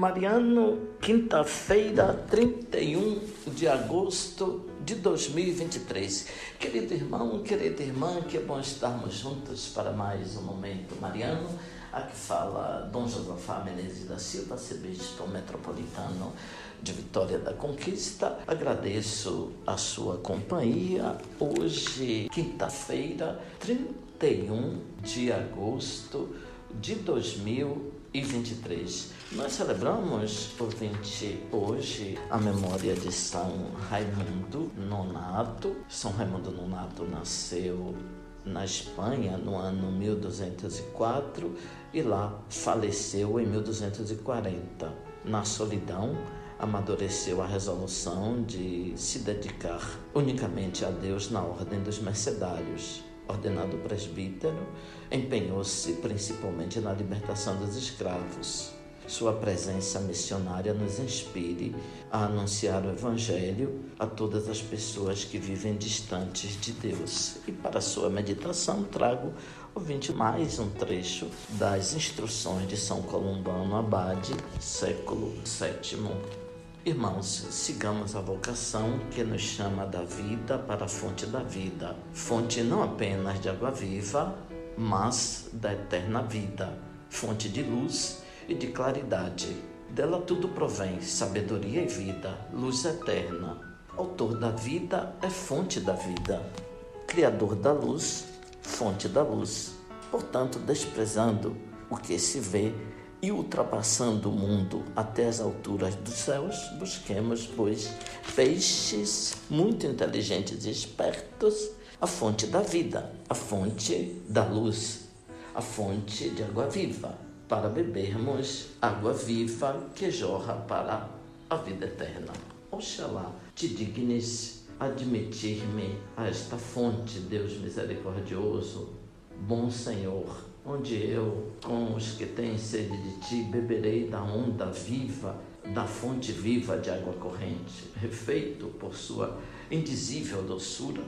Mariano, quinta-feira, 31 de agosto de 2023. Querido irmão, querida irmã, que é bom estarmos juntos para mais um momento mariano. Aqui fala Dom Josafá Menezes da Silva, arcebispo metropolitano de Vitória da Conquista. Agradeço a sua companhia. Hoje, quinta-feira, 31 de agosto de 2023. Nós celebramos, ouvinte, hoje a memória de São Raimundo Nonato. São Raimundo Nonato nasceu na Espanha no ano 1204 e lá faleceu em 1240. Na solidão, amadureceu a resolução de se dedicar unicamente a Deus na ordem dos mercedários ordenado presbítero, empenhou-se principalmente na libertação dos escravos. Sua presença missionária nos inspire a anunciar o Evangelho a todas as pessoas que vivem distantes de Deus. E para sua meditação, trago, ouvinte, mais um trecho das instruções de São Columbano Abade, século VII. Irmãos, sigamos a vocação que nos chama da vida para a fonte da vida, fonte não apenas de água viva, mas da eterna vida, fonte de luz e de claridade. Dela tudo provém sabedoria e vida, luz eterna. Autor da vida é fonte da vida, Criador da luz, fonte da luz. Portanto, desprezando o que se vê, e ultrapassando o mundo até as alturas dos céus, busquemos, pois, peixes muito inteligentes e espertos, a fonte da vida, a fonte da luz, a fonte de água viva, para bebermos água viva que jorra para a vida eterna. Oxalá te dignes admitir-me a esta fonte, Deus misericordioso, bom Senhor onde eu, com os que têm sede de ti, beberei da onda viva, da fonte viva de água corrente, refeito por sua indizível doçura,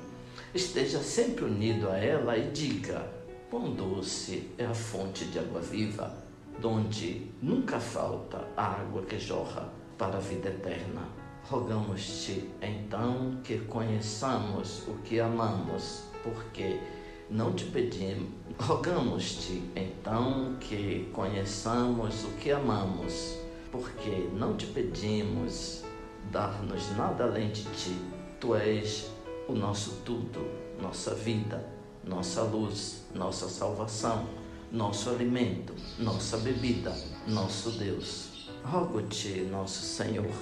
esteja sempre unido a ela e diga: Quão doce é a fonte de água viva, donde nunca falta a água que jorra para a vida eterna. Rogamos-te, então, que conheçamos o que amamos, porque não te pedimos, rogamos-te então que conheçamos o que amamos, porque não te pedimos dar-nos nada além de ti. Tu és o nosso tudo, nossa vida, nossa luz, nossa salvação, nosso alimento, nossa bebida, nosso Deus. Rogo-te, nosso Senhor,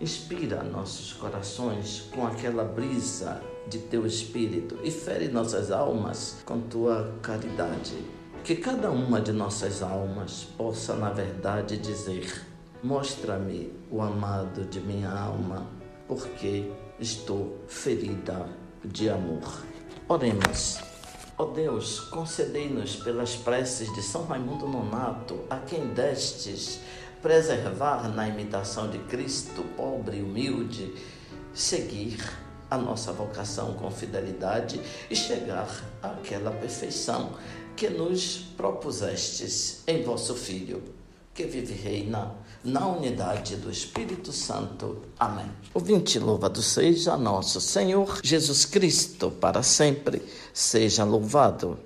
inspira nossos corações com aquela brisa de teu espírito e fere nossas almas com tua caridade. Que cada uma de nossas almas possa, na verdade, dizer: Mostra-me o amado de minha alma, porque estou ferida de amor. Oremos. Ó oh Deus, concedei-nos pelas preces de São Raimundo Nonato, a quem destes preservar na imitação de Cristo, pobre e humilde, seguir a nossa vocação com fidelidade e chegar àquela perfeição que nos propusestes em vosso Filho, que vive e reina na unidade do Espírito Santo. Amém. O vinte louvado seja nosso Senhor Jesus Cristo, para sempre seja louvado.